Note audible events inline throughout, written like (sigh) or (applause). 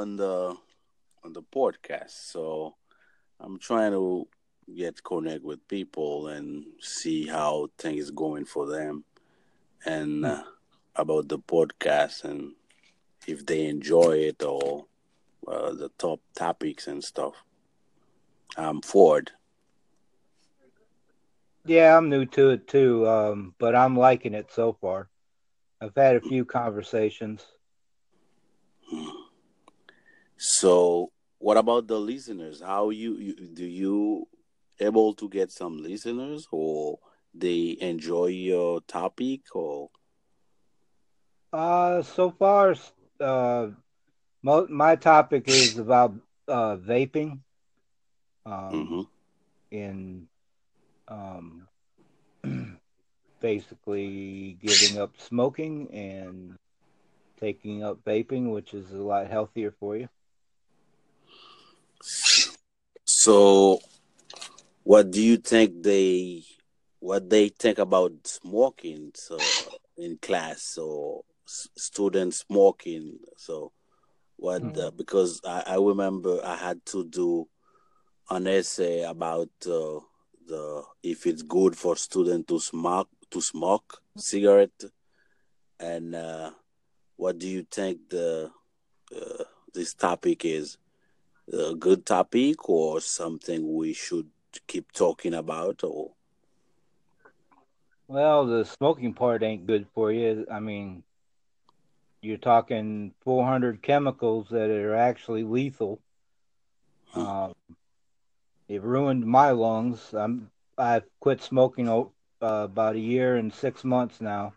on the on the podcast. So I'm trying to get connect with people and see how things going for them, and uh, about the podcast and if they enjoy it or uh, the top topics and stuff. I'm Ford. Yeah, I'm new to it too, um, but I'm liking it so far. I've had a few conversations. So, what about the listeners? How you, you do you able to get some listeners, or they enjoy your topic, or? Uh, so far, uh, mo- my topic is about uh, vaping. Um, Mm-hmm. in um, (clears throat) basically giving up smoking and taking up vaping, which is a lot healthier for you. So, what do you think they what they think about smoking? So, in class or s- students smoking. So, what? The, because I, I remember I had to do an essay about uh, the if it's good for student to smoke to smoke cigarette, and uh, what do you think the uh, this topic is? A good topic or something we should keep talking about or Well, the smoking part ain't good for you. I mean, you're talking 400 chemicals that are actually lethal. Um, it ruined my lungs. I'm I've quit smoking uh, about a year and six months now.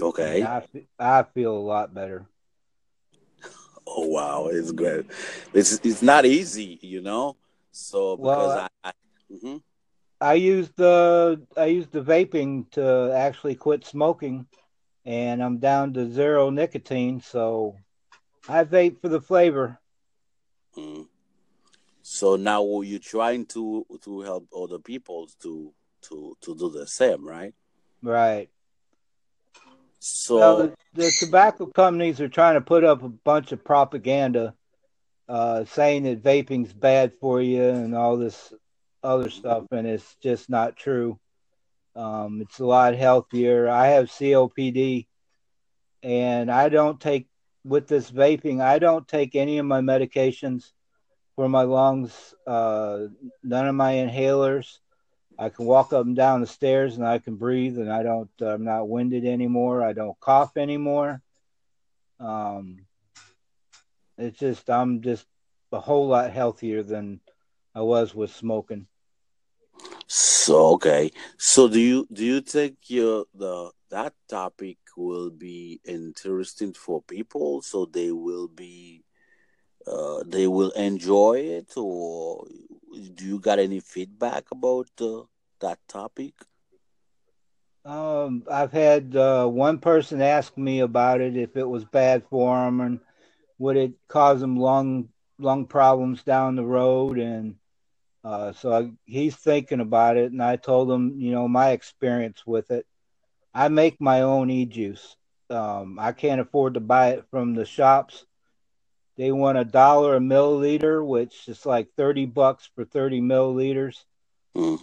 okay I, I feel a lot better. Oh (laughs) wow it's good it's it's not easy you know so because Well, i, I Mhm. I used the I used the vaping to actually quit smoking, and I'm down to zero nicotine. So I vape for the flavor. Mm. so now you're trying to to help other people to to to do the same right Right. So the, the tobacco companies are trying to put up a bunch of propaganda, uh, saying that vaping's bad for you and all this other stuff, and it's just not true. Um, it's a lot healthier. I have COPD, and I don't take with this vaping. I don't take any of my medications for my lungs. Uh, none of my inhalers. I can walk up and down the stairs and I can breathe, and I don't. I'm not winded anymore. I don't cough anymore. Um, it's just I'm just a whole lot healthier than I was with smoking. so okay so do you do you think your the that topic will be interesting for people so they will be uh, they will enjoy it or do you got any feedback about uh, that topic Um, I've had uh, one person ask me about it if it was bad for them and would it cause them lung lung problems down the road, and uh, so I, he's thinking about it. And I told him, you know, my experience with it. I make my own e juice. Um, I can't afford to buy it from the shops. They want a dollar a milliliter, which is like thirty bucks for thirty milliliters. Mm.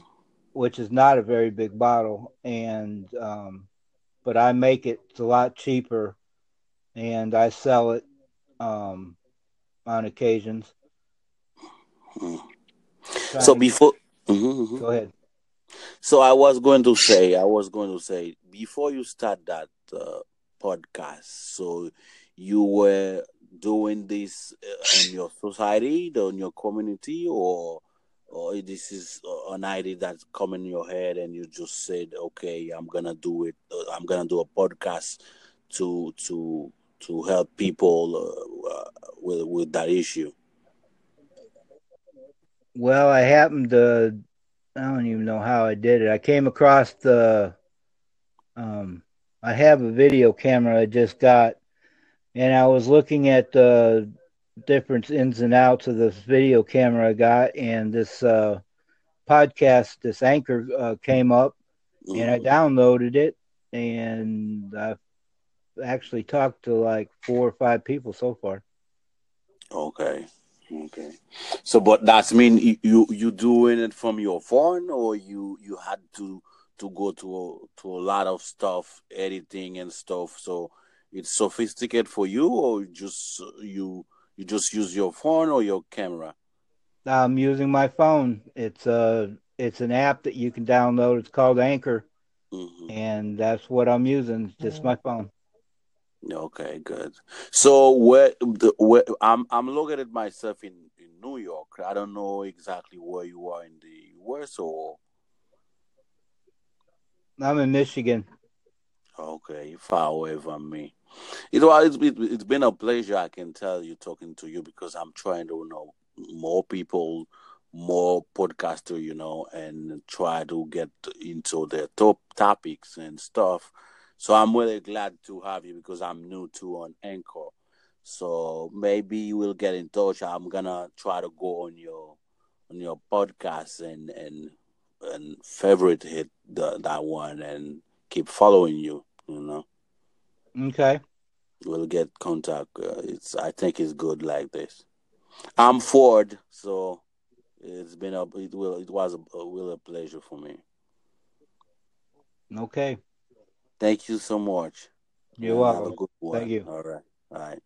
which is not a very big bottle, and um, but I make it it's a lot cheaper, and I sell it um, on occasions. Mm. So before Mhm, mhm. go ahead. so i was going to say i was going to say before you start that uh, podcast so you were doing this uh, in your society in your community or or this is uh, an idea that's come in your head and you just said okay i'm gonna do it uh, i'm gonna do a podcast to to to help people uh, with with that issue Well, I happened to I don't even know how I did it. I came across the um, I have a video camera I just got, and I was looking at the different ins and outs of this video camera I got, and this uh, podcast, this anchor uh, came up, and I downloaded it, and I've actually talked to like four or five people so far. Okay. Okay. So, but that's mean you you doing it from your phone, or you you had to to go to a, to a lot of stuff, editing and stuff. So it's sophisticated for you, or just you you just use your phone or your camera. I'm using my phone. It's a it's an app that you can download. It's called Anchor, hmm and that's what I'm using. Just my phone. Okay, good. So where the where I'm I'm looking at myself in in New York. I don't know exactly where you are in the US or I'm in Michigan. okay, far away from me. It was it's, it, it's been a pleasure. I can tell you talking to you because I'm trying to know more people, more podcaster, you know, and try to get into the top topics and stuff. So I'm really glad to have you because I'm new to on Anchor. So maybe you will get in touch. I'm gonna try to go on your on your podcast and and and favorite hit the, that one and keep following you. You know, Okay. We'll get contact. Uh, it's I think it's good like this. I'm Ford, so it's been a it will it was a, a real pleasure for me. Okay. Thank you so much, You're a welcome. Thank you. All right, all right.